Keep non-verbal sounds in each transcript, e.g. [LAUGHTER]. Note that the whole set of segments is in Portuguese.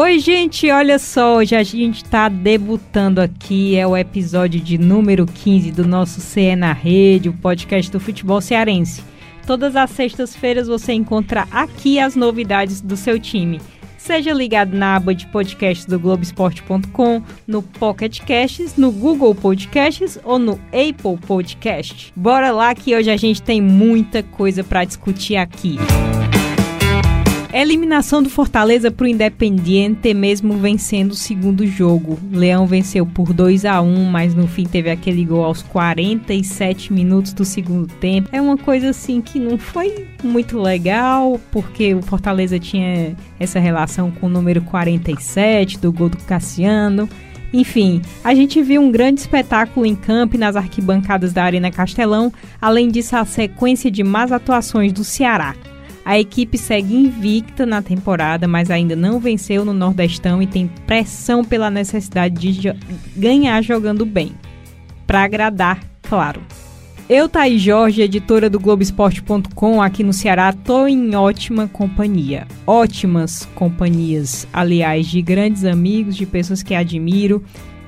Oi, gente, olha só, hoje a gente está debutando aqui, é o episódio de número 15 do nosso CE na Rede, o podcast do futebol cearense. Todas as sextas-feiras você encontra aqui as novidades do seu time. Seja ligado na aba de podcasts do Globoesporte.com, no Pocket Casts, no Google Podcasts ou no Apple Podcast. Bora lá que hoje a gente tem muita coisa para discutir aqui. Eliminação do Fortaleza para o Independiente, mesmo vencendo o segundo jogo. Leão venceu por 2 a 1 mas no fim teve aquele gol aos 47 minutos do segundo tempo. É uma coisa assim que não foi muito legal, porque o Fortaleza tinha essa relação com o número 47 do gol do Cassiano. Enfim, a gente viu um grande espetáculo em campo e nas arquibancadas da Arena Castelão, além disso a sequência de más atuações do Ceará. A equipe segue invicta na temporada, mas ainda não venceu no Nordestão e tem pressão pela necessidade de ganhar jogando bem. Para agradar, claro. Eu, Thaís Jorge, editora do Globoesporte.com, aqui no Ceará, tô em ótima companhia. Ótimas companhias, aliás, de grandes amigos, de pessoas que admiro.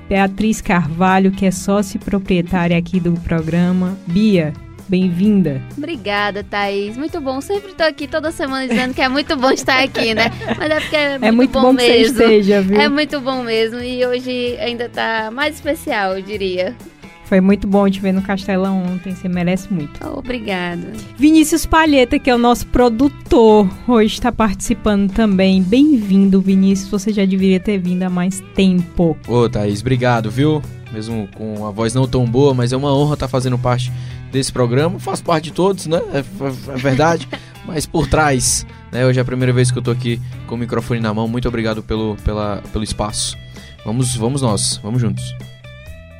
Beatriz Carvalho, que é sócia e proprietária aqui do programa. Bia, bem-vinda. Obrigada, Thaís. Muito bom. Sempre estou aqui toda semana dizendo que é muito bom estar aqui, né? Mas é porque é, é muito, é muito bom, bom mesmo. Que você esteja, viu? É muito bom mesmo. E hoje ainda está mais especial, eu diria. Foi muito bom te ver no Castelão ontem, você merece muito. Oh, obrigada. Vinícius Palheta, que é o nosso produtor, hoje está participando também. Bem-vindo, Vinícius. Você já deveria ter vindo há mais tempo. Ô, Thaís, obrigado, viu? Mesmo com a voz não tão boa, mas é uma honra estar fazendo parte desse programa. Faço parte de todos, né? É, é verdade. [LAUGHS] Mas por trás, né? Hoje é a primeira vez que eu tô aqui com o microfone na mão. Muito obrigado pelo, pela, pelo espaço. Vamos, vamos nós, vamos juntos.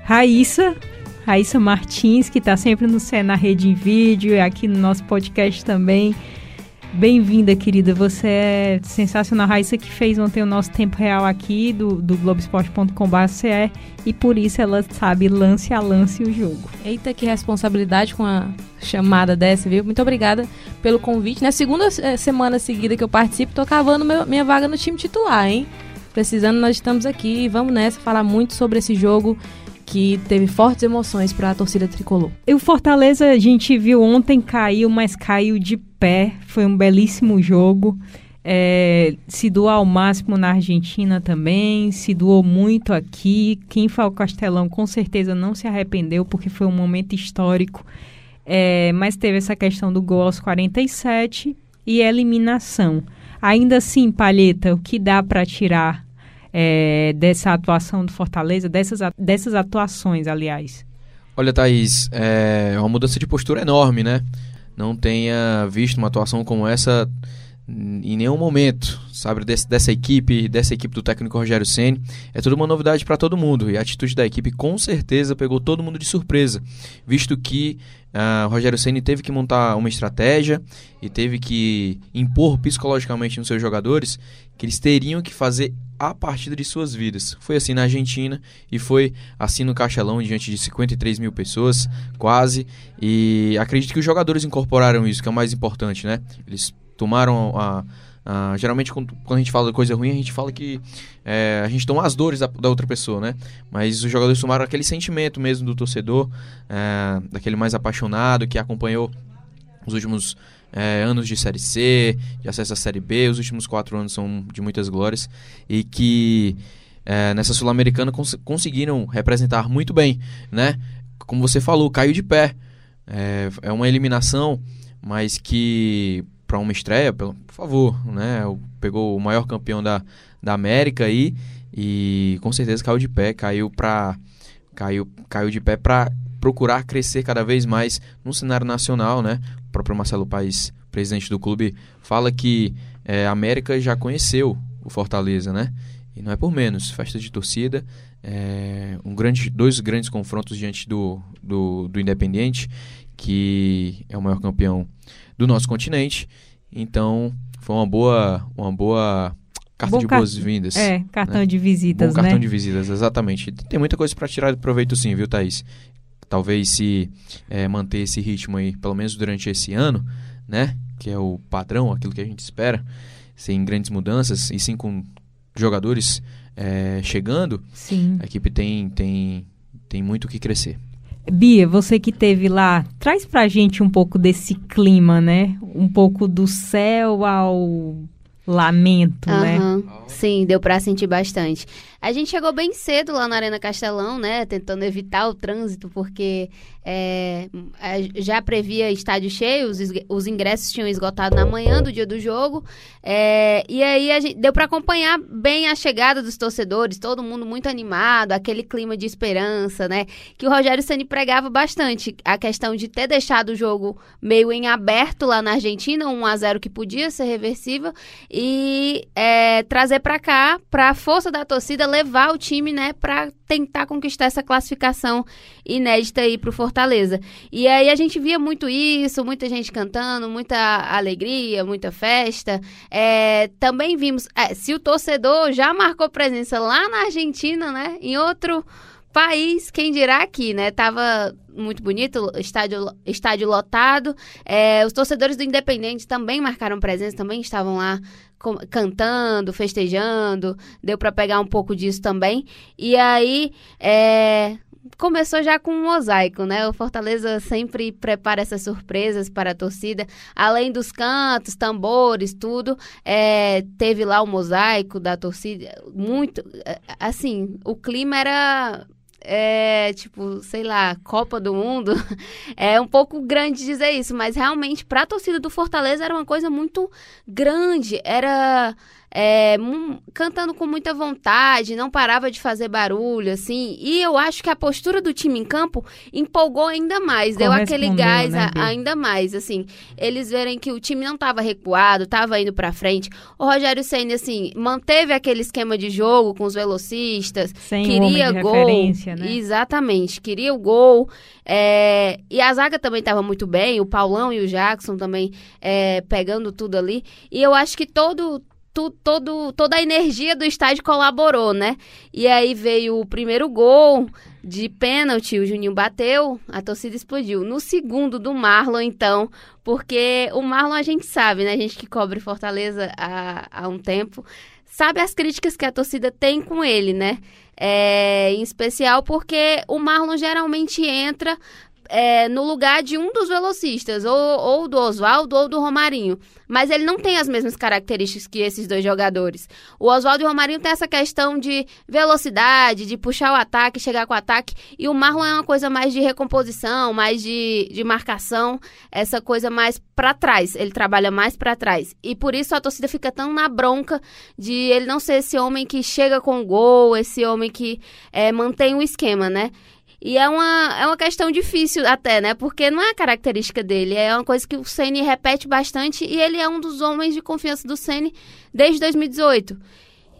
Raíssa, Raíssa Martins, que está sempre no na Rede em Vídeo e aqui no nosso podcast também. Bem-vinda, querida. Você é sensacional. Raíssa que fez ontem o nosso tempo real aqui do, do Globoesporte.com.br e por isso ela sabe lance a lance o jogo. Eita, que responsabilidade com a chamada dessa, viu? Muito obrigada pelo convite. Na segunda eh, semana seguida que eu participo, tô cavando meu, minha vaga no time titular, hein? Precisando, nós estamos aqui. Vamos nessa falar muito sobre esse jogo que teve fortes emoções para a torcida tricolor. E o Fortaleza, a gente viu ontem, caiu, mas caiu de pé. Foi um belíssimo jogo. É, se doou ao máximo na Argentina também, se doou muito aqui. Quem foi ao Castelão com certeza não se arrependeu, porque foi um momento histórico. É, mas teve essa questão do gol aos 47 e eliminação. Ainda assim, Palheta, o que dá para tirar é, dessa atuação do Fortaleza, dessas, dessas atuações, aliás? Olha, Thaís, é uma mudança de postura enorme, né? Não tenha visto uma atuação como essa em nenhum momento, sabe, desse, dessa equipe, dessa equipe do técnico Rogério Ceni, é tudo uma novidade para todo mundo e a atitude da equipe com certeza pegou todo mundo de surpresa, visto que uh, Rogério Ceni teve que montar uma estratégia e teve que impor psicologicamente nos seus jogadores que eles teriam que fazer a partida de suas vidas. Foi assim na Argentina e foi assim no Castelão, diante de 53 mil pessoas, quase. E acredito que os jogadores incorporaram isso, que é o mais importante, né? Eles tomaram a. a geralmente, quando, quando, a gente fala de coisa ruim, a gente fala que é, a gente toma as dores da, da, outra pessoa, né? Mas os jogadores tomaram aquele sentimento mesmo do torcedor, é, daquele mais apaixonado que acompanhou os últimos é, anos de Série C, de acesso à Série B, os últimos quatro anos são de muitas glórias, e que é, nessa Sul-Americana cons conseguiram representar muito bem, né? Como você falou, caiu de pé. É, é uma eliminação, mas que para uma estreia, por favor, né? Pegou o maior campeão da, da América aí e com certeza caiu de pé, caiu para caiu, caiu de pé para procurar crescer cada vez mais no cenário nacional, né? O próprio Marcelo Paes, presidente do clube, fala que é, a América já conheceu o Fortaleza, né? E não é por menos, festa de torcida, é, um grande, dois grandes confrontos diante do, do, do Independiente, que é o maior campeão do nosso continente. Então, foi uma boa, uma boa carta Bom de boas-vindas. É, cartão né? de visitas, Bom cartão né? de visitas, exatamente. Tem muita coisa para tirar de proveito sim, viu, Thaís? Talvez se é, manter esse ritmo aí, pelo menos durante esse ano, né? Que é o padrão, aquilo que a gente espera, sem grandes mudanças, e sim com jogadores é, chegando, Sim. a equipe tem, tem, tem muito o que crescer. Bia, você que teve lá, traz pra gente um pouco desse clima, né? Um pouco do céu ao lamento, né? Aham. Sim, deu pra sentir bastante. A gente chegou bem cedo lá na Arena Castelão, né? Tentando evitar o trânsito, porque é, a- já previa estádio cheio, os, os ingressos tinham esgotado na manhã do dia do jogo. é, e aí a gente, deu pra acompanhar bem a chegada dos torcedores, todo mundo muito animado, aquele clima de esperança, né? Que o Rogério Ceni pregava bastante. A questão de ter deixado o jogo meio em aberto lá na Argentina, 1 a 0 que podia ser reversível e é, trazer pra cá, pra força da torcida, levar o time, né, pra tentar conquistar essa classificação inédita aí pro Fortaleza. E aí a gente via muito isso, muita gente cantando, muita alegria, muita festa. É, também vimos, é, se o torcedor já marcou presença lá na Argentina, né, em outro país, quem dirá aqui, né? Tava muito bonito, estádio, estádio lotado. É, os torcedores do Independente também marcaram presença, também estavam lá cantando, festejando. Deu pra pegar um pouco disso também. E aí, é, começou já com um mosaico, né? O Fortaleza sempre prepara essas surpresas para a torcida. Além dos cantos, tambores, tudo, é, teve lá o mosaico da torcida. Muito, é, assim, o clima era é, tipo, sei lá, Copa do Mundo. [LAUGHS] É um pouco grande dizer isso, mas realmente para a torcida do Fortaleza era uma coisa muito grande. Era é, cantando com muita vontade, não parava de fazer barulho, assim. E eu acho que a postura do time em campo empolgou ainda mais, deu aquele Correspondeu, gás né, a- ainda mais, assim. Eles verem que o time não estava recuado, estava indo para frente. O Rogério Ceni assim, manteve aquele esquema de jogo com os velocistas, Sem queria de gol. né? Exatamente, queria o gol. é, e a zaga também estava muito bem, o Paulão e o Jackson também é, pegando tudo ali. E eu acho que todo. Tu- todo, toda a energia do estádio colaborou, né? E aí veio o primeiro gol de pênalti, o Juninho bateu, a torcida explodiu. No segundo do Marlon, então, porque o Marlon a gente sabe, né? A gente que cobre Fortaleza há, há um tempo, sabe as críticas que a torcida tem com ele, né? É, em especial porque o Marlon geralmente entra é, no lugar de um dos velocistas, ou, ou do Oswaldo ou do Romarinho. Mas ele não tem as mesmas características que esses dois jogadores. O Oswaldo e o Romarinho tem essa questão de velocidade, de puxar o ataque, chegar com o ataque. E o Marlon é uma coisa mais de recomposição, mais de, de marcação, essa coisa mais pra trás. Ele trabalha mais pra trás. E por isso a torcida fica tão na bronca de ele não ser esse homem que chega com o gol, esse homem que é, mantém o esquema, né? E é uma, é uma questão difícil até, né? Porque não é a característica dele. É uma coisa que o Ceni repete bastante e ele é um dos homens de confiança do Ceni desde 2018.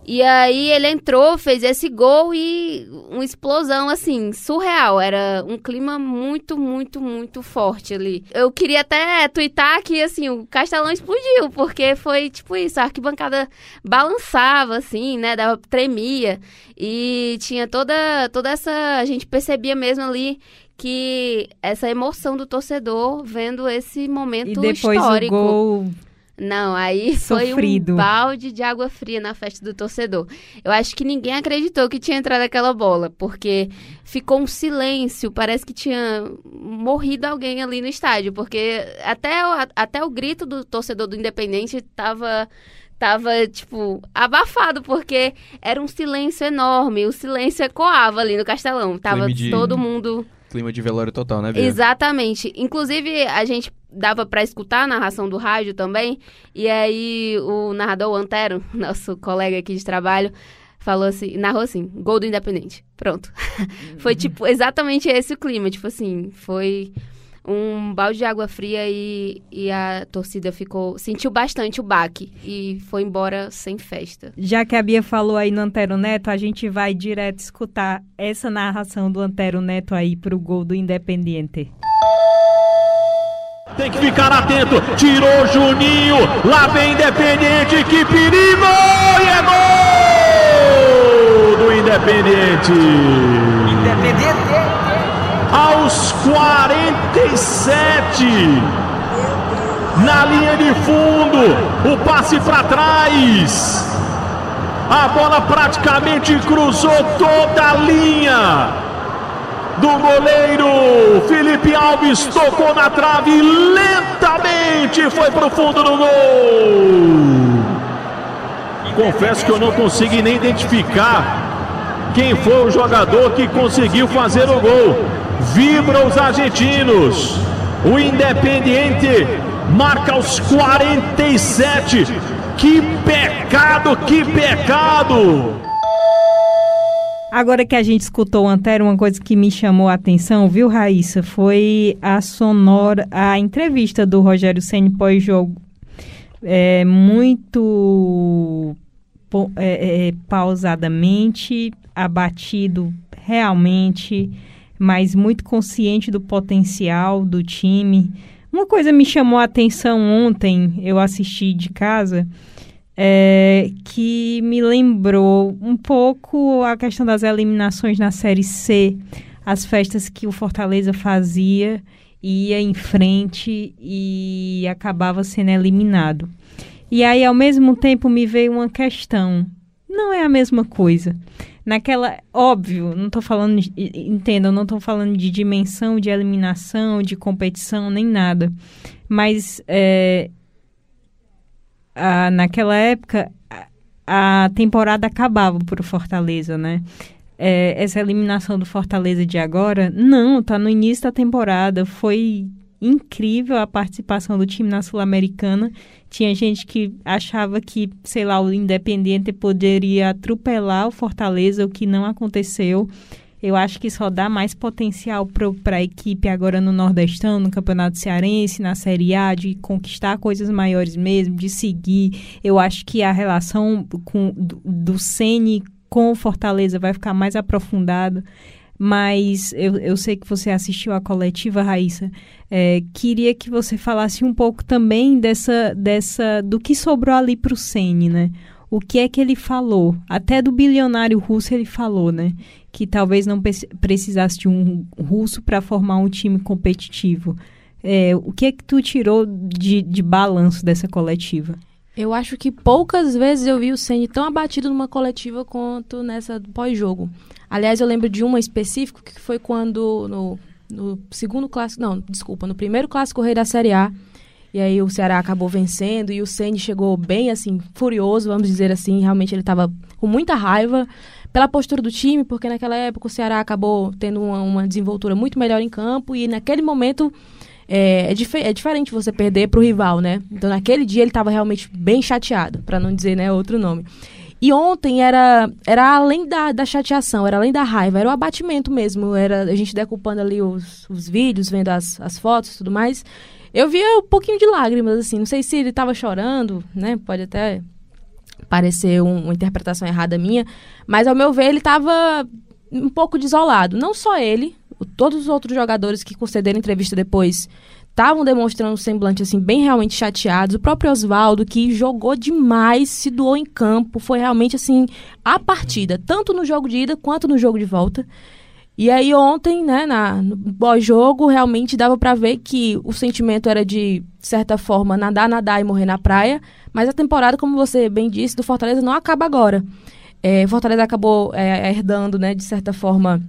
E aí ele entrou, fez esse gol e uma explosão assim, surreal. Era um clima muito, muito, muito forte ali. Eu queria até twittar que assim, o Castelão explodiu, porque foi tipo isso, a arquibancada balançava assim, né, dava tremia e tinha toda toda essa, a gente percebia mesmo ali que essa emoção do torcedor vendo esse momento E depois histórico. o gol Não, aí Sofrido. [LAUGHS] foi um balde de água fria na festa do torcedor. Eu acho que ninguém acreditou que tinha entrado aquela bola, porque ficou um silêncio, parece que tinha morrido alguém ali no estádio, porque até o, até o grito do torcedor do Independente tava tava tipo abafado porque era um silêncio enorme, o silêncio ecoava ali no Castelão. Tava de- todo mundo Clima de velório total, né, Bia? Exatamente. Inclusive, a gente dava pra escutar a narração do rádio também. E aí, o narrador o Antero, [LAUGHS] nosso colega aqui de trabalho, falou assim, narrou assim, gol do Independente. Pronto. [LAUGHS] foi, tipo, exatamente esse o clima. Tipo assim, foi um balde de água fria e, e a torcida ficou... Sentiu bastante o baque e foi embora sem festa. Já que a Bia falou aí no Antero Neto, a gente vai direto escutar essa narração do Antero Neto aí pro gol do Independiente. Tem que ficar atento. Tirou Juninho. Lá vem Independente. Que perigo! E é gol do Independente. Aos 47. Na linha de fundo. O passe para trás. A bola praticamente cruzou toda a linha do goleiro. Felipe Alves tocou na trave lentamente foi para o fundo do gol. Confesso que eu não consegui nem identificar quem foi o jogador que conseguiu fazer o gol. Vibram os argentinos. O Independiente marca os 47. Que pecado, que pecado! Agora que a gente escutou Antero, uma coisa que me chamou a atenção, viu, Raíssa, foi a sonora, a entrevista do Rogério Ceni pós-jogo. É, muito é, é, pausadamente, abatido realmente, mas muito consciente do potencial do time. Uma coisa me chamou a atenção ontem, eu assisti de casa, é, que me lembrou um pouco a questão das eliminações na Série C, as festas que o Fortaleza fazia, ia em frente e acabava sendo eliminado. E aí, ao mesmo tempo, me veio uma questão. Não é a mesma coisa. Naquela, óbvio, não estou falando, de, entendam, não estou falando de dimensão, de eliminação, de competição, nem nada. Mas é, a, naquela época a, a temporada acabava para o Fortaleza, né? É, essa eliminação do Fortaleza de agora, não, tá no início da temporada. Foi incrível a participação do time na Sul-Americana. Tinha gente que achava que, sei lá, o Independente poderia atropelar o Fortaleza, o que não aconteceu. Eu acho que só dá mais potencial para a equipe agora no Nordestão, no Campeonato Cearense, na Série A, de conquistar coisas maiores mesmo, de seguir. Eu acho que a relação com, do, Sene com o Fortaleza vai ficar mais aprofundada. Mas eu, eu sei que você assistiu a coletiva, Raíssa. É, queria que você falasse um pouco também dessa, dessa do que sobrou ali para o Sene, né? o que é que ele falou. Até do bilionário russo ele falou, né? Que talvez não precisasse de um russo para formar um time competitivo. É, o que é que tu tirou de, de balanço dessa coletiva? Eu acho que poucas vezes eu vi o Ceni tão abatido numa coletiva quanto nessa pós-jogo. Aliás, eu lembro de uma específica que foi quando no, no segundo clássico, não, desculpa, no primeiro clássico rei da Série A, e aí o Ceará acabou vencendo e o Ceni chegou bem assim, furioso, vamos dizer assim, realmente ele estava com muita raiva pela postura do time, porque naquela época o Ceará acabou tendo uma, uma desenvoltura muito melhor em campo e naquele momento é, é, dif é diferente você perder para o rival, né? Então naquele dia ele estava realmente bem chateado, para não dizer né, outro nome. E ontem era, era além da, da chateação, era além da raiva, era o abatimento mesmo. Era a gente decupando ali os, os vídeos, vendo as, as fotos e tudo mais. Eu via um pouquinho de lágrimas, assim. Não sei se ele estava chorando, né? Pode até parecer um, uma interpretação errada minha. Mas, ao meu ver, ele estava um pouco desolado. Não só ele, todos os outros jogadores que concederam entrevista depois estavam demonstrando um semblante assim bem realmente chateados. O próprio Oswaldo que jogou demais, se doou em campo, foi realmente assim a partida, tanto no jogo de ida quanto no jogo de volta. E aí ontem, né, na, no pós-jogo, realmente dava para ver que o sentimento era de, certa forma, nadar, nadar e morrer na praia. Mas a temporada, como você bem disse, do Fortaleza não acaba agora. É, Fortaleza acabou é, herdando, né, de certa forma,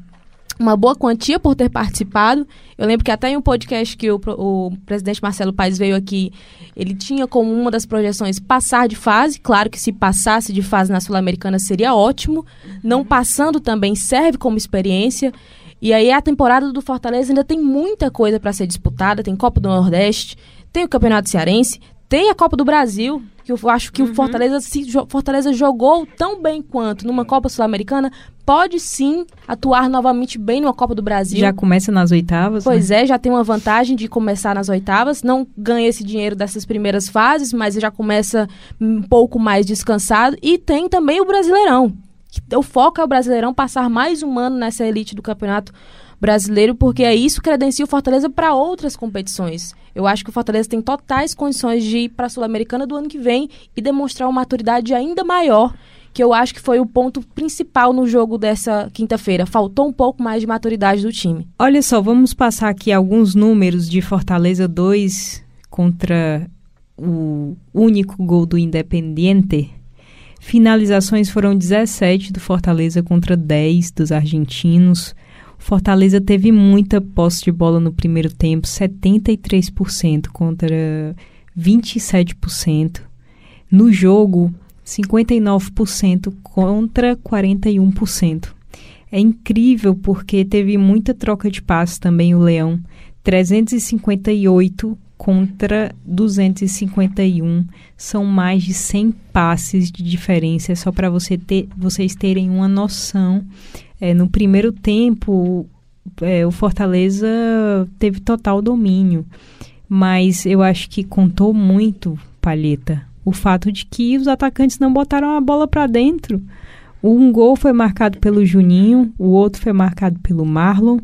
uma boa quantia por ter participado. Eu lembro que até em um podcast que o, o presidente Marcelo Paes veio aqui, ele tinha como uma das projeções passar de fase. Claro que se passasse de fase na Sul-Americana seria ótimo. Não passando também serve como experiência. E aí a temporada do Fortaleza ainda tem muita coisa para ser disputada. Tem Copa do Nordeste, tem o Campeonato Cearense, tem a Copa do Brasil, que eu acho que uhum. o Fortaleza, se Fortaleza jogou tão bem quanto numa Copa Sul-Americana, pode sim atuar novamente bem numa Copa do Brasil. Já começa nas oitavas? Pois né? é, já tem uma vantagem de começar nas oitavas. Não ganha esse dinheiro dessas primeiras fases, mas já começa um pouco mais descansado. E tem também o Brasileirão. O foco é o Brasileirão passar mais um ano nessa elite do campeonato brasileiro, porque é isso que credencia o Fortaleza para outras competições. Eu acho que o Fortaleza tem totais condições de ir para a Sul-Americana do ano que vem e demonstrar uma maturidade ainda maior, que eu acho que foi o ponto principal no jogo dessa quinta-feira. Faltou um pouco mais de maturidade do time. Olha só, vamos passar aqui alguns números de Fortaleza 2 contra o único gol do Independiente. Finalizações foram 17 do Fortaleza contra 10 dos argentinos. Fortaleza teve muita posse de bola no primeiro tempo, 73% contra 27%. No jogo, 59% contra 41%. É incrível porque teve muita troca de passes também o Leão. 358 contra 251. São mais de 100 passes de diferença. Só para você ter, vocês terem uma noção. É, no primeiro tempo, é, o Fortaleza teve total domínio. Mas eu acho que contou muito, Palheta, o fato de que os atacantes não botaram a bola para dentro. Um gol foi marcado pelo Juninho, o outro foi marcado pelo Marlon.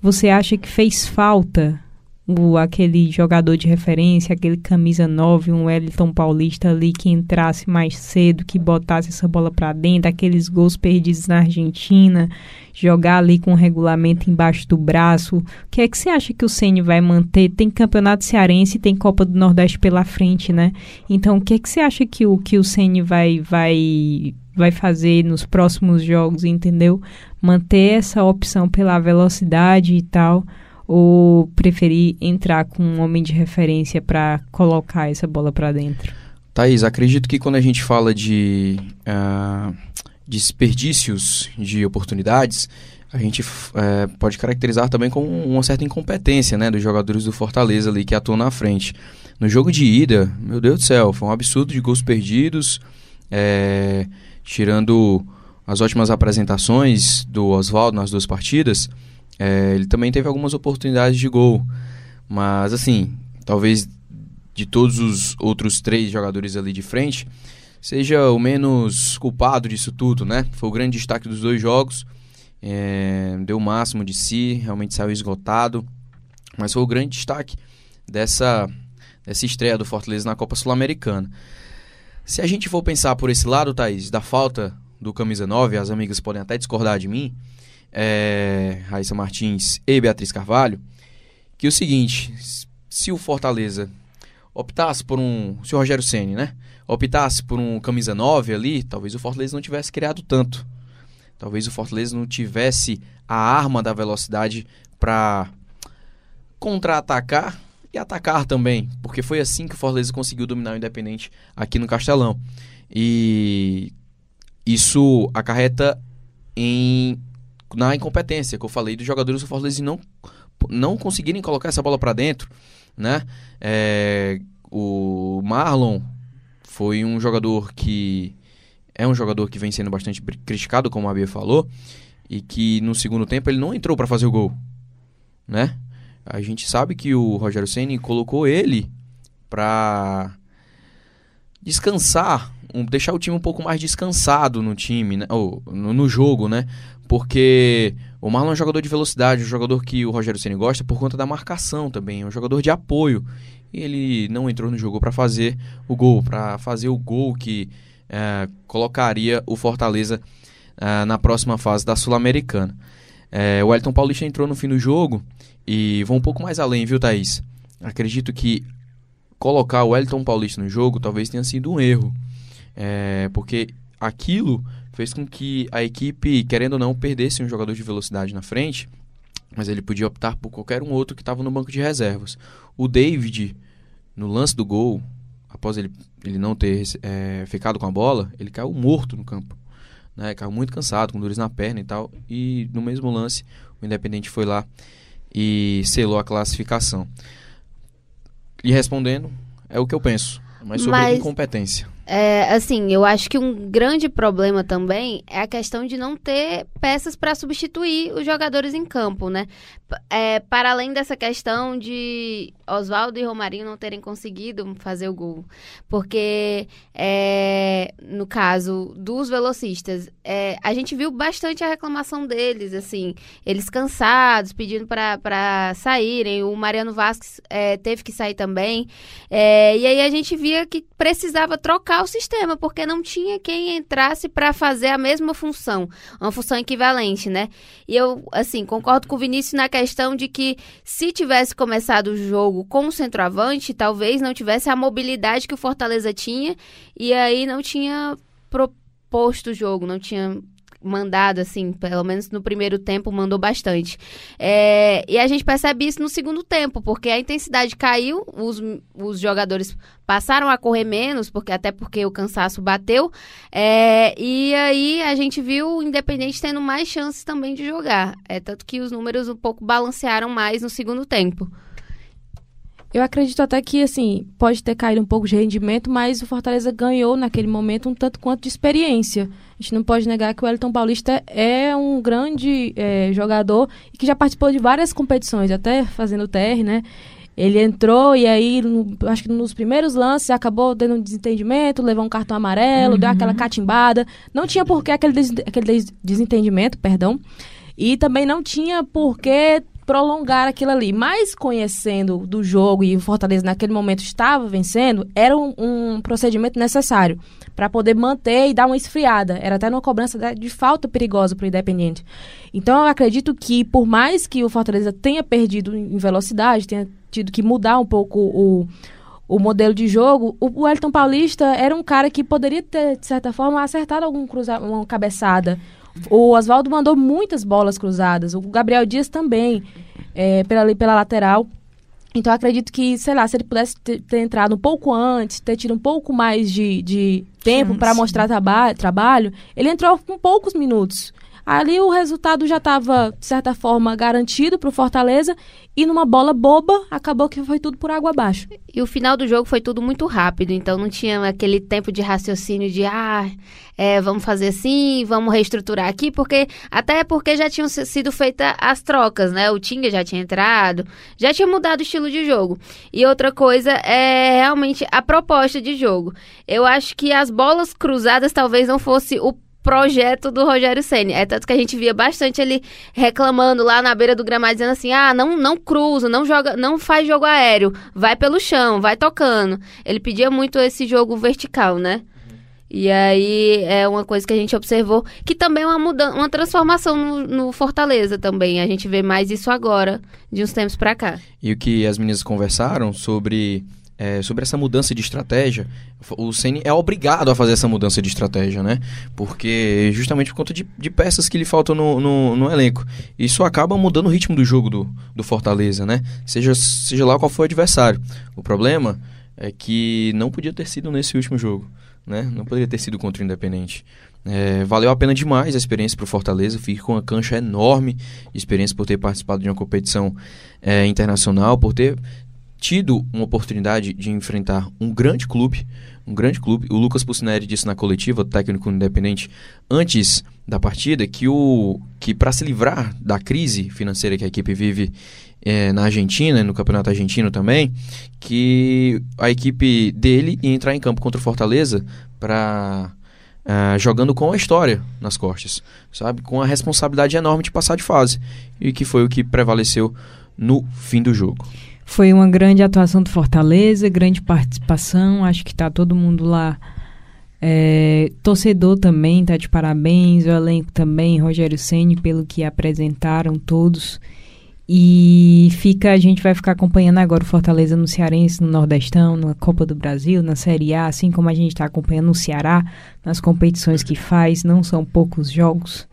Você acha que fez falta o, aquele jogador de referência, aquele camisa 9, um Wellington Paulista ali que entrasse mais cedo, que botasse essa bola para dentro, aqueles gols perdidos na Argentina, jogar ali com o regulamento embaixo do braço. O que é que você acha que o Ceni vai manter? Tem Campeonato Cearense e tem Copa do Nordeste pela frente, né? Então, o que é que você acha que o que o Ceni vai vai vai fazer nos próximos jogos, entendeu? Manter essa opção pela velocidade e tal ou preferir entrar com um homem de referência para colocar essa bola para dentro? Thaís, acredito que quando a gente fala de uh, desperdícios de oportunidades, a gente uh, pode caracterizar também com uma certa incompetência né, dos jogadores do Fortaleza ali que atuam na frente. No jogo de ida, meu Deus do céu, foi um absurdo de gols perdidos, é, tirando as ótimas apresentações do Oswaldo nas duas partidas. É, ele também teve algumas oportunidades de gol, mas assim, talvez de todos os outros três jogadores ali de frente, seja o menos culpado disso tudo, né? Foi o grande destaque dos dois jogos, é, deu o máximo de si, realmente saiu esgotado, mas foi o grande destaque dessa, dessa estreia do Fortaleza na Copa Sul-Americana. Se a gente for pensar por esse lado, Thaís, da falta do camisa 9, as amigas podem até discordar de mim, é, Raíssa Martins e Beatriz Carvalho, que é o seguinte, se o Fortaleza optasse por um, se o Rogério Ceni, né, optasse por um camisa 9 ali, talvez o Fortaleza não tivesse criado tanto. Talvez o Fortaleza não tivesse a arma da velocidade para contra-atacar e atacar também, porque foi assim que o Fortaleza conseguiu dominar o Independente aqui no Castelão. E isso acarreta em na incompetência que eu falei dos jogadores do Fortaleza não, não conseguirem colocar essa bola para dentro, né? É, o Marlon foi um jogador que é um jogador que vem sendo bastante criticado, como a Bia falou, e que no segundo tempo ele não entrou para fazer o gol, né? A gente sabe que o Rogério Ceni colocou ele para descansar, um, deixar o time um pouco mais descansado no time, né? Ou, no, no jogo, né? Porque o Marlon é um jogador de velocidade, um jogador que o Rogério Ceni gosta por conta da marcação também, é um jogador de apoio. E ele não entrou no jogo para fazer o gol, para fazer o gol que é, colocaria o Fortaleza é, na próxima fase da Sul-Americana. É, o Elton Paulista entrou no fim do jogo e vou um pouco mais além, viu, Thaís? Acredito que colocar o Elton Paulista no jogo talvez tenha sido um erro, é, porque aquilo fez com que a equipe, querendo ou não, perdesse um jogador de velocidade na frente, mas ele podia optar por qualquer um outro que estava no banco de reservas. O David, no lance do gol, após ele, ele não ter é, ficado com a bola, ele caiu morto no campo. Né? Caiu muito cansado, com dores na perna e tal. E no mesmo lance, o Independente foi lá e selou a classificação. E respondendo, é o que eu penso. Mas sobre mas... incompetência. É, assim, eu acho que um grande problema também é a questão de não ter peças para substituir os jogadores em campo, né? É, para além dessa questão de Oswaldo e Romarinho não terem conseguido fazer o gol. Porque, é, no caso dos velocistas, é, a gente viu bastante a reclamação deles, assim, eles cansados, pedindo para saírem. O Mariano Vasquez é, teve que sair também. É, e aí a gente via que precisava trocar trocar o sistema, porque não tinha quem entrasse para fazer a mesma função, uma função equivalente, né? E eu, assim, concordo com o Vinícius na questão de que se tivesse começado o jogo com o centroavante, talvez não tivesse a mobilidade que o Fortaleza tinha e aí não tinha pro proposto o jogo, não tinha mandado, assim, pelo menos no primeiro tempo, mandou bastante. É, e a gente percebe isso no segundo tempo, porque a intensidade caiu, os, os jogadores passaram a correr menos, porque até porque o cansaço bateu, é, e aí a gente viu o Independente tendo mais chances também de jogar. É tanto que os números um pouco balancearam mais no segundo tempo. Eu acredito até que, assim, pode ter caído um pouco de rendimento, mas o Fortaleza ganhou naquele momento um tanto quanto de experiência. A gente não pode negar que o Elton Paulista é um grande é, jogador e que já participou de várias competições, até fazendo TR, né? Ele entrou e aí, no, acho que nos primeiros lances, acabou tendo um desentendimento, levou um cartão amarelo, uhum. deu aquela catimbada. Não tinha por que aquele, des, aquele desentendimento, perdão. E também não tinha por que prolongar aquilo ali. Mas conhecendo do jogo e o Fortaleza naquele momento estava vencendo, era um, um procedimento necessário para poder manter e dar uma esfriada. Era até uma cobrança de falta perigosa para o Independente. Então eu acredito que, por mais que o Fortaleza tenha perdido em velocidade, tenha tido que mudar um pouco o, o modelo de jogo, o Wellington Paulista era um cara que poderia ter, de certa forma, acertado algum cruza uma cabeçada o Oswaldo mandou muitas bolas cruzadas. O Gabriel Dias também, é, pela, pela lateral. Então, acredito que, sei lá, se ele pudesse ter, ter, entrado um pouco antes, ter tido um pouco mais de, de tempo para mostrar traba trabalho, ele entrou com poucos minutos. Ali o resultado já estava, de certa forma, garantido para o Fortaleza e numa bola boba acabou que foi tudo por água abaixo. E o final do jogo foi tudo muito rápido, então não tinha aquele tempo de raciocínio de ah, é, vamos fazer assim, vamos reestruturar aqui, porque até porque já tinham sido feitas as trocas, né? O Tinga já tinha entrado, já tinha mudado o estilo de jogo. E outra coisa é realmente a proposta de jogo. Eu acho que as bolas cruzadas talvez não fosse o projeto do Rogério Ceni. É tanto que a gente via bastante ele reclamando lá na beira do gramado dizendo assim: "Ah, não não cruza, não joga, não faz jogo aéreo, vai pelo chão, vai tocando". Ele pedia muito esse jogo vertical, né? E aí é uma coisa que a gente observou que também é uma mudança, uma transformação no, no, Fortaleza também. A gente vê mais isso agora, de uns tempos para cá. E o que as meninas conversaram sobre é, sobre essa mudança de estratégia, o Ceni é obrigado a fazer essa mudança de estratégia, né? Porque justamente por conta de, de peças que lhe faltam no, no, no, elenco. Isso acaba mudando o ritmo do jogo do, do Fortaleza, né? Seja, seja lá qual for o adversário. O problema é que não podia ter sido nesse último jogo, né? Não poderia ter sido contra o Independente. É, valeu a pena demais a experiência para o Fortaleza, fica com uma cancha enorme, experiência por ter participado de uma competição é, internacional, por ter tido uma oportunidade de enfrentar um grande clube, um grande clube. O Lucas Pucineri disse na coletiva, técnico independente, antes da partida, que o que para se livrar da crise financeira que a equipe vive é, na Argentina, no campeonato argentino também, que a equipe dele ia entrar em campo contra o Fortaleza para Uh, é, jogando com a história nas costas, sabe? Com a responsabilidade enorme de passar de fase. E que foi o que prevaleceu no fim do jogo. Foi uma grande atuação do Fortaleza, grande participação. Acho que está todo mundo lá. É, torcedor também está de parabéns, o elenco também, Rogério Ceni pelo que apresentaram todos. E fica, a gente vai ficar acompanhando agora o Fortaleza no Cearense, no Nordestão, na Copa do Brasil, na Série A, assim como a gente está acompanhando o Ceará nas competições que faz, não são poucos jogos.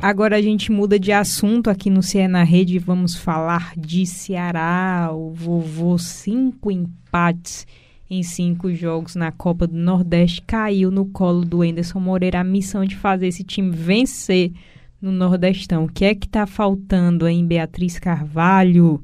Agora a gente muda de assunto aqui no CE na Rede e vamos falar de Ceará. O vovô cinco empates em cinco jogos na Copa do Nordeste caiu no colo do Enderson Moreira a missão de fazer esse time vencer no Nordestão. O que é que tá faltando em Beatriz Carvalho?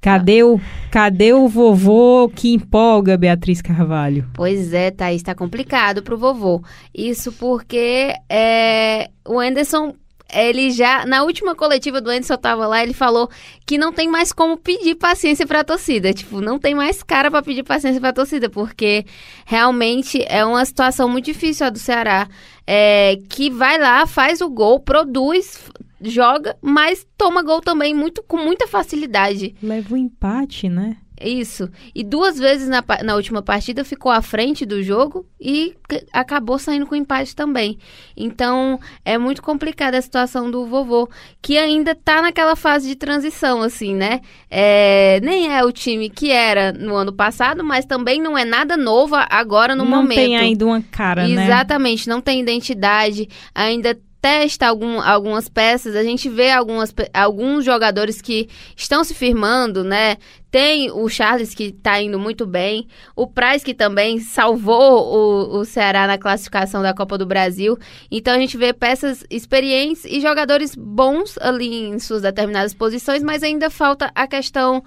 Cadê o, cadê o vovô que empolga Beatriz Carvalho? Pois é, Thaís, tá complicado pro vovô. Isso porque é, o Anderson ele já, na última coletiva do Anderson tava lá, ele falou que não tem mais como pedir paciência pra torcida. Tipo, não tem mais cara para pedir paciência pra torcida, porque realmente é uma situação muito difícil a do Ceará. É, que vai lá, faz o gol, produz, joga, mas toma gol também muito com muita facilidade. Leva o empate, né? Isso. E duas vezes na, na última partida ficou à frente do jogo e acabou saindo com empate também. Então, é muito complicada a situação do vovô, que ainda tá naquela fase de transição, assim, né? É, nem é o time que era no ano passado, mas também não é nada novo agora no não momento. tem ainda uma cara, né? Exatamente, não tem identidade, ainda testa algum, algumas peças, a gente vê algumas, alguns jogadores que estão se firmando, né? Tem o Charles que tá indo muito bem, o Price que também salvou o, o Ceará na classificação da Copa do Brasil. Então a gente vê peças experientes e jogadores bons ali em suas determinadas posições, mas ainda falta a questão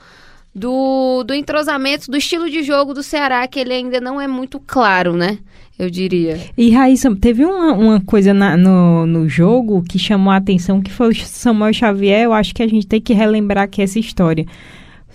do, do entrosamento, do estilo de jogo do Ceará, que ele ainda não é muito claro, né? Eu diria. E Raíssa, teve uma, uma coisa na- no, no jogo que chamou a atenção, que foi o Samuel Xavier. Eu acho que a gente tem que relembrar aqui essa história.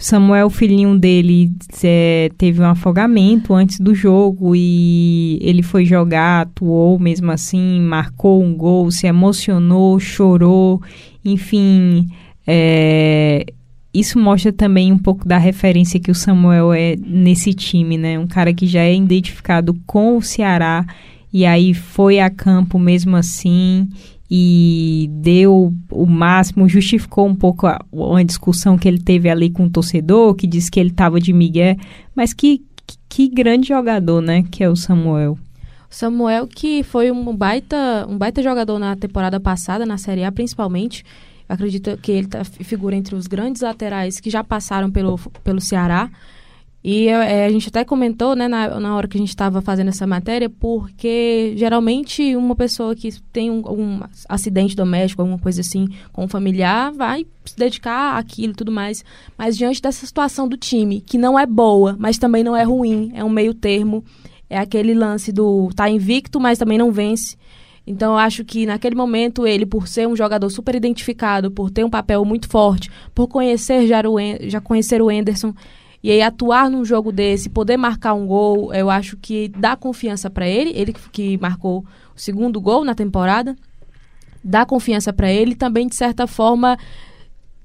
Samuel, o filhinho dele, é, teve um afogamento antes do jogo e ele foi jogar, atuou mesmo assim, marcou um gol, se emocionou, chorou, enfim. é, isso mostra também um pouco da referência que o Samuel é nesse time, né? Um cara que já é identificado com o Ceará e aí foi a campo mesmo assim e deu o máximo, justificou um pouco a, uma discussão que ele teve ali com o torcedor, que disse que ele estava de migué, mas que, que, que grande jogador, né? Que é o Samuel. Samuel, que foi um baita, um baita jogador na temporada passada, na Série A principalmente. Acredito que ele tá, figura entre os grandes laterais que já passaram pelo, pelo Ceará. E é, a gente até comentou, né, na, na hora que a gente estava fazendo essa matéria, porque geralmente uma pessoa que tem um, um acidente doméstico, alguma coisa assim, com um familiar, vai se dedicar àquilo e tudo mais. Mas diante dessa situação do time, que não é boa, mas também não é ruim, é um meio termo, é aquele lance do tá invicto, mas também não vence. Então eu acho que naquele momento ele, por ser um jogador super identificado, por ter um papel muito forte, por conhecer já, o, já conhecer o Enderson, e aí atuar num jogo desse, poder marcar um gol, eu acho que dá confiança para ele, ele que- marcou o segundo gol na temporada, dá confiança para ele, também de certa forma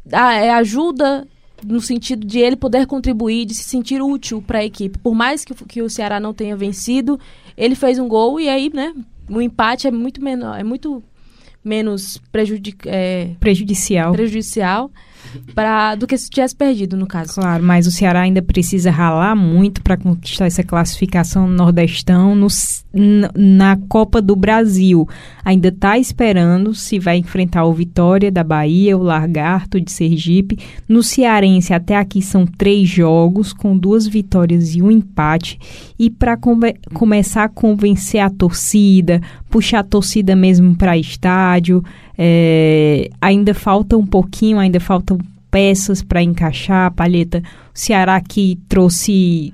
é, ajuda no sentido de ele poder contribuir, de se sentir útil para a equipe. Por mais que, que o Ceará não tenha vencido, ele fez um gol e aí, né, o empate é muito menor, é muito menos prejudic, é, Prejudicial. prejudicial pra, do que se tivesse perdido, no caso. Claro, mas o Ceará ainda precisa ralar muito para conquistar essa classificação no Nordestão no na Copa do Brasil. Ainda está esperando se vai enfrentar o Vitória da Bahia, o Largarto de Sergipe. No Cearense, até aqui são três jogos, com duas vitórias e um empate. E para começar a convencer a torcida, puxar a torcida mesmo para estádio, é, ainda falta um pouquinho, ainda faltam peças para encaixar. Palheta, o Ceará que trouxe,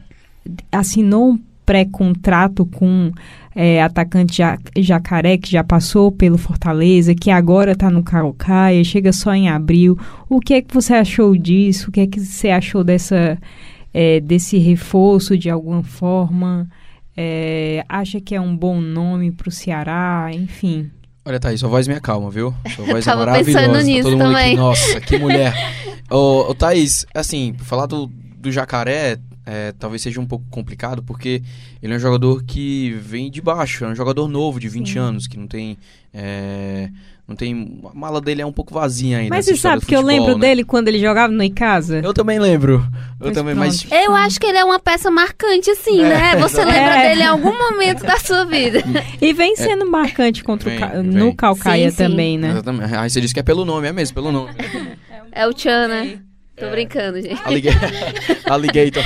assinou um pré-contrato com é, atacante ja, Jacaré, que já passou pelo Fortaleza, que agora está no Calcaia, chega só em abril. O que é que você achou disso? O que é que você achou dessa, é, desse reforço de alguma forma? É, acha que é um bom nome para o Ceará? Enfim. Olha, Thaís, sua voz me acalma, viu? Sua voz é [LAUGHS] maravilhosa. pensando nisso todo mundo também. Aqui, nossa, que [LAUGHS] mulher. ô, ô, Thaís, assim, falar do, do Jacaré é, talvez seja um pouco complicado, porque ele é um jogador que vem de baixo, é um jogador novo, de 20 Sim. anos, que não tem. é, não tem. A mala dele é um pouco vazia ainda. Mas você sabe que eu lembro né? dele quando ele jogava no Icasa? Eu também lembro. Eu Pois também, mas. pronto. Eu acho que ele é uma peça marcante, assim, É, né? Você exatamente. lembra É. dele em algum momento da sua vida. [LAUGHS] E vem sendo marcante contra Vem, o Ca- vem. no Calcaia Sim, sim. também, né? Exatamente. Aí você disse que é pelo nome, é mesmo, pelo nome. É o Tchan, né? Tô É. brincando, gente. Alligator. [LAUGHS] Alligator.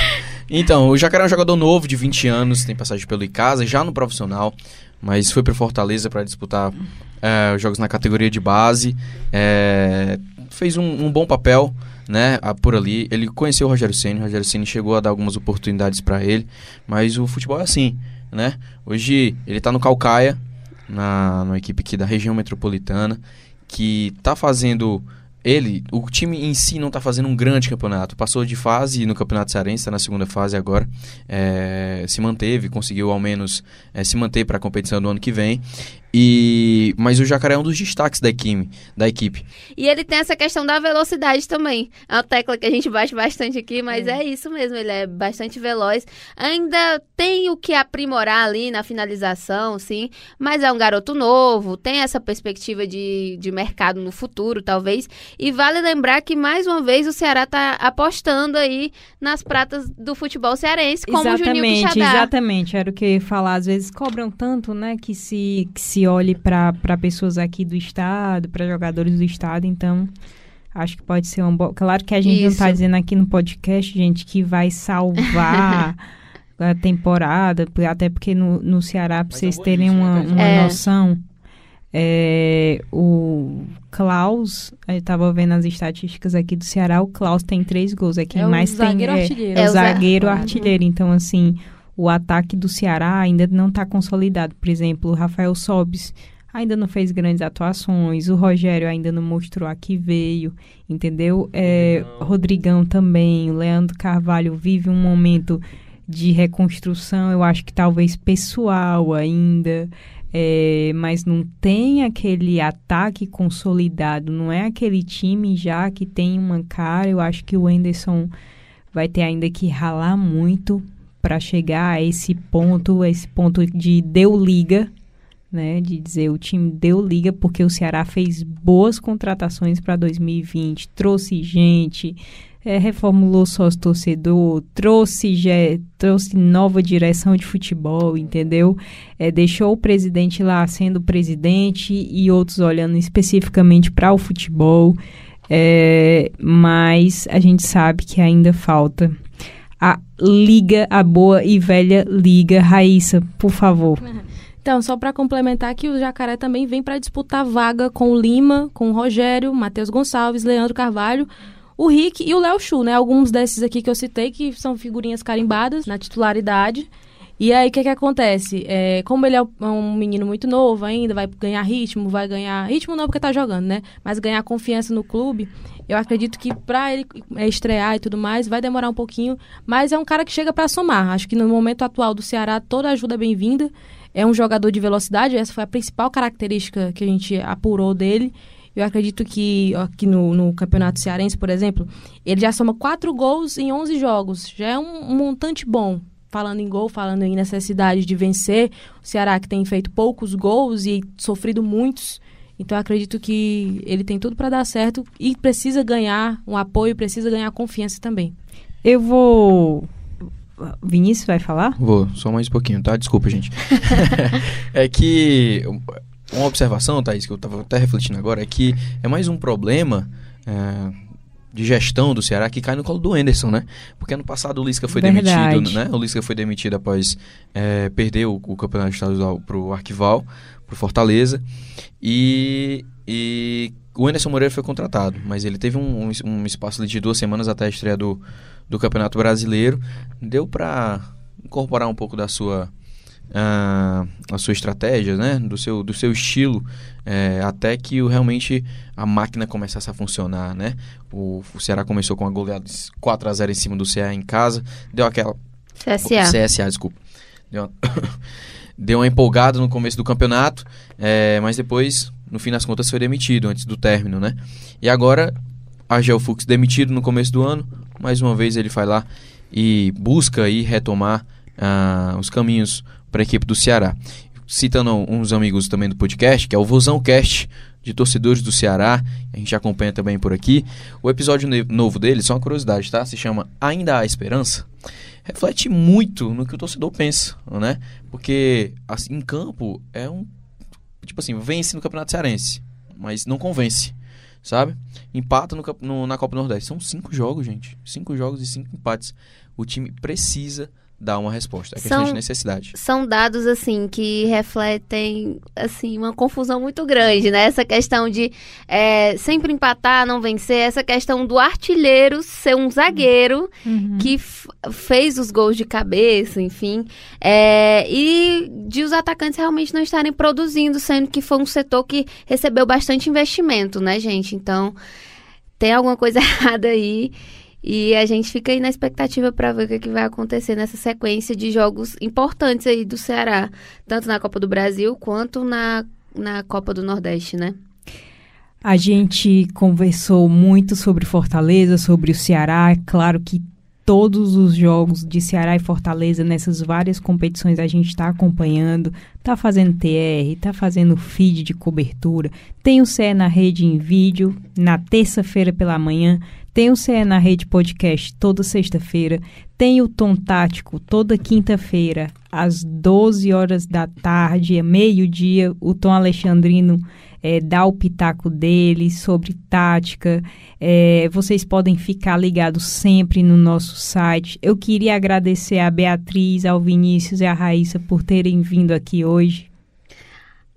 Então, o Jacaré é um jogador novo, de 20 anos, tem passagem pelo Icasa, já no profissional, mas foi para Fortaleza para disputar é, os jogos na categoria de base. É, fez um, um bom papel, né, por ali. Ele conheceu o Rogério Ceni, o Rogério Ceni chegou a dar algumas oportunidades para ele, mas o futebol é assim, né? Hoje ele tá no Calcaia, na, na equipe aqui da região metropolitana, que tá fazendo ele, o time em si não está fazendo um grande campeonato. Passou de fase no Campeonato Cearense, está na segunda fase agora. É, se manteve, conseguiu ao menos é, se manter para a competição do ano que vem. E, mas o Jacaré é um dos destaques da equipe, da equipe. E ele tem essa questão da velocidade também. É uma tecla que a gente bate bastante aqui, mas é, é isso mesmo, ele é bastante veloz. Ainda tem o que aprimorar ali na finalização, sim, mas é um garoto novo, tem essa perspectiva de, de mercado no futuro, talvez. E vale lembrar que, mais uma vez, o Ceará está apostando aí nas pratas do futebol cearense, como exatamente, o Juninho Pichadá. Exatamente, era o que eu ia falar. Às vezes cobram tanto, né, que se, que se olhe para pessoas aqui do estado, para jogadores do estado, então acho que pode ser um bom. Claro que a gente Isso. não está dizendo aqui no podcast, gente, que vai salvar [LAUGHS] a temporada, até porque no, no Ceará, para vocês terem uma, né? uma é. noção, é, o Klaus, eu estava vendo as estatísticas aqui do Ceará, o Klaus tem três gols, é quem é mais tem. É, artilheiro. é, o zagueiro artilheiro. Então, assim, o ataque do Ceará ainda não está consolidado. Por exemplo, o Rafael Sobis ainda não fez grandes atuações, o Rogério ainda não mostrou a que veio, entendeu? É, Rodrigão. Também, o Leandro Carvalho vive um momento de reconstrução, eu acho que talvez pessoal ainda. É, mas não tem aquele ataque consolidado, não é aquele time já que tem uma cara. Eu acho que o Anderson vai ter ainda que ralar muito para chegar a esse ponto, esse ponto de deu liga, né? De dizer o time deu liga porque o Ceará fez boas contratações para 2020, trouxe gente, é, reformulou sócio torcedor, trouxe, já, trouxe nova direção de futebol, entendeu? É, deixou o presidente lá sendo presidente e outros olhando especificamente para o futebol. É, mas a gente sabe que ainda falta a liga, a boa e velha liga. Raíssa, por favor. Então, só para complementar que o Jacaré também vem para disputar vaga com o Lima, com o Rogério, Matheus Gonçalves, Leandro Carvalho, o Rick e o Léo Chu, né? Alguns desses aqui que eu citei que são figurinhas carimbadas na titularidade. E aí, o que que acontece? É, como ele é um menino muito novo ainda, vai ganhar ritmo, vai ganhar... Ritmo não porque tá jogando, né? Mas ganhar confiança no clube, eu acredito que para ele é, estrear e tudo mais, vai demorar um pouquinho. Mas é um cara que chega para somar. Acho que no momento atual do Ceará, toda ajuda é bem-vinda. É um jogador de velocidade, essa foi a principal característica que a gente apurou dele. Eu acredito que aqui no, no, Campeonato Cearense, por exemplo, ele já soma quatro gols em 11 jogos. Já é um, um montante bom falando em gol, falando em necessidade de vencer, o Ceará que tem feito poucos gols e sofrido muitos. Então acredito que ele tem tudo para dar certo e precisa ganhar um apoio, precisa ganhar confiança também. Eu vou Vinícius vai falar? Vou, só mais um pouquinho, tá? Desculpa, gente. [LAUGHS] [LAUGHS] é que uma observação, Thaís, que eu estava até refletindo agora, é que é mais um problema é, de gestão do Ceará que cai no colo do Enderson, né? Porque ano passado o Lisca foi Verdade. demitido, né? O Lisca foi demitido após é, perder o, o campeonato estadual para o Arquival, para Fortaleza. E, e o Enderson Moreira foi contratado, mas ele teve um, um, um espaço de duas semanas até a estreia do, do Campeonato Brasileiro. Deu para incorporar um pouco da sua a, a sua estratégia, né? do, seu, do seu estilo, é, até que o, realmente a máquina começasse a funcionar. Né? O, o Ceará começou com a goleada 4 a 0 em cima do CA em casa, deu aquela. CSA. CSA, desculpa. Deu uma, [COUGHS] deu uma empolgada no começo do campeonato, é, mas depois, no fim das contas, foi demitido antes do término. Né? E agora, a Fux demitido no começo do ano, mais uma vez ele vai lá e busca aí retomar uh, os caminhos para a equipe do Ceará. Citando uns amigos também do podcast, que é o Vozão Cast, de torcedores do Ceará, a gente acompanha também por aqui. O episódio novo dele, só uma curiosidade, tá? Se chama Ainda Há Esperança. Reflete muito no que o torcedor pensa, né? Porque assim, em campo é um. Tipo assim, vence no Campeonato Cearense, mas não convence, sabe? Empata no, no, na Copa do Nordeste. São cinco jogos, gente. Cinco jogos e cinco empates. O time precisa dar uma resposta. É questão são, de necessidade. São dados, assim, que refletem, assim, uma confusão muito grande, né? Essa questão de é, sempre empatar, não vencer. Essa questão do artilheiro ser um zagueiro uhum. que fez os gols de cabeça, enfim. É, e de os atacantes realmente não estarem produzindo, sendo que foi um setor que recebeu bastante investimento, né, gente? Então... tem alguma coisa [LAUGHS] errada aí. E a gente fica aí na expectativa para ver o que, é que, vai acontecer nessa sequência de jogos importantes aí do Ceará, tanto na Copa do Brasil quanto na, na Copa do Nordeste, né? A gente conversou muito sobre Fortaleza, sobre o Ceará. É claro que todos os jogos de Ceará e Fortaleza nessas várias competições a gente está acompanhando, está fazendo TR, está fazendo feed de cobertura, tem o CE na rede em vídeo na terça-feira pela manhã, tem o CE na rede podcast toda sexta-feira, tem o Tom Tático toda quinta-feira às 12 horas da tarde, meio-dia, o Tom Alexandrino é, dar o pitaco dele sobre tática. É, vocês podem ficar ligados sempre no nosso site. Eu queria agradecer a Beatriz, ao Vinícius e a Raíssa por terem vindo aqui hoje.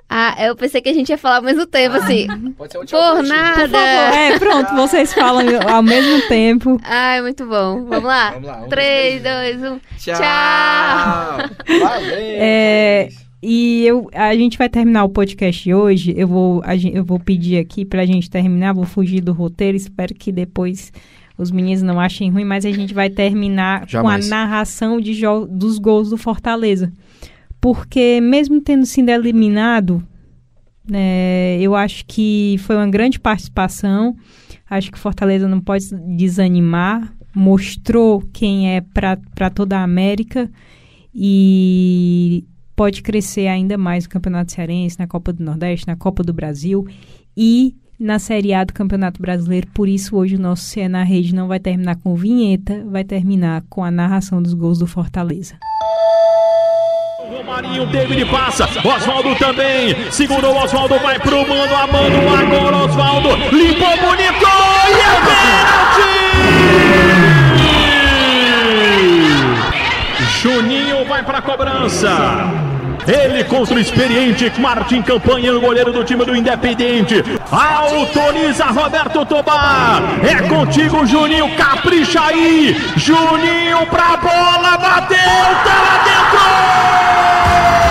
Ah, eu pensei que a gente ia falar ao mesmo tempo, ah, assim. Pode ser por nada. Por favor. É, pronto, vocês falam ao mesmo tempo. Ai, muito bom. Vamos lá? Vamos lá. Um, 3, 2, 1. Tchau. Tchau. Valeu. É, e eu, a gente vai terminar o podcast hoje. Eu vou, a, eu vou pedir aqui pra gente terminar, vou fugir do roteiro. Espero que depois os meninos não achem ruim, mas a gente vai terminar Jamais. com a narração de dos gols do Fortaleza. Porque mesmo tendo sido eliminado, né, eu acho que foi uma grande participação. Acho que Fortaleza não pode desanimar. Mostrou quem é para toda a América. E pode crescer ainda mais no Campeonato Cearense, na Copa do Nordeste, na Copa do Brasil e na Série A do Campeonato Brasileiro. Por isso, hoje o nosso CE na Rede não vai terminar com vinheta, vai terminar com a narração dos gols do Fortaleza. Romarinho, David passa, Oswaldo também, segurou Oswaldo, vai pro mano a mano, agora Oswaldo, limpou bonito e é pênalti! Juninho vai para a cobrança. Ele contra o experiente Martin Campanha, o goleiro do time do Independente. Autoriza Roberto Tobar. É contigo, Juninho. Capricha aí. Juninho pra bola. Bateu. Tá lá dentro.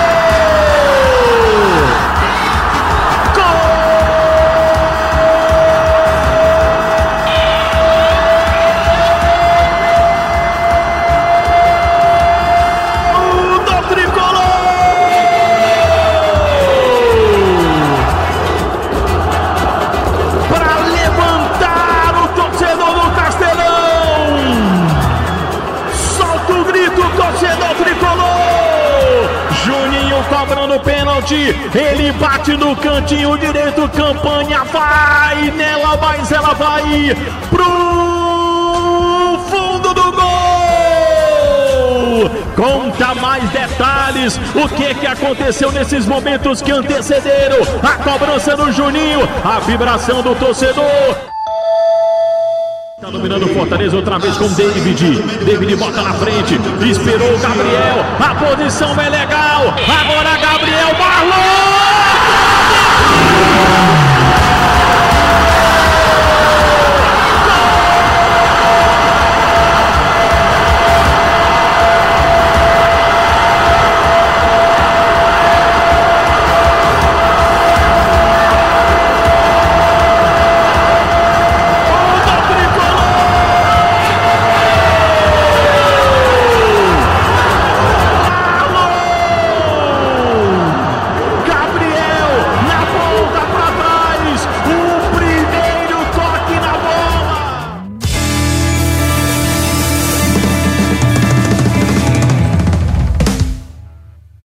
Ele bate no cantinho direito. Campanha vai nela, mas ela vai pro fundo do gol. Conta mais detalhes. O que que aconteceu nesses momentos que antecederam a cobrança do Juninho, a vibração do torcedor. Tá dominando Fortaleza outra vez com David. David bota na frente. Esperou o Gabriel. A posição é legal. Agora Gabriel Marlon.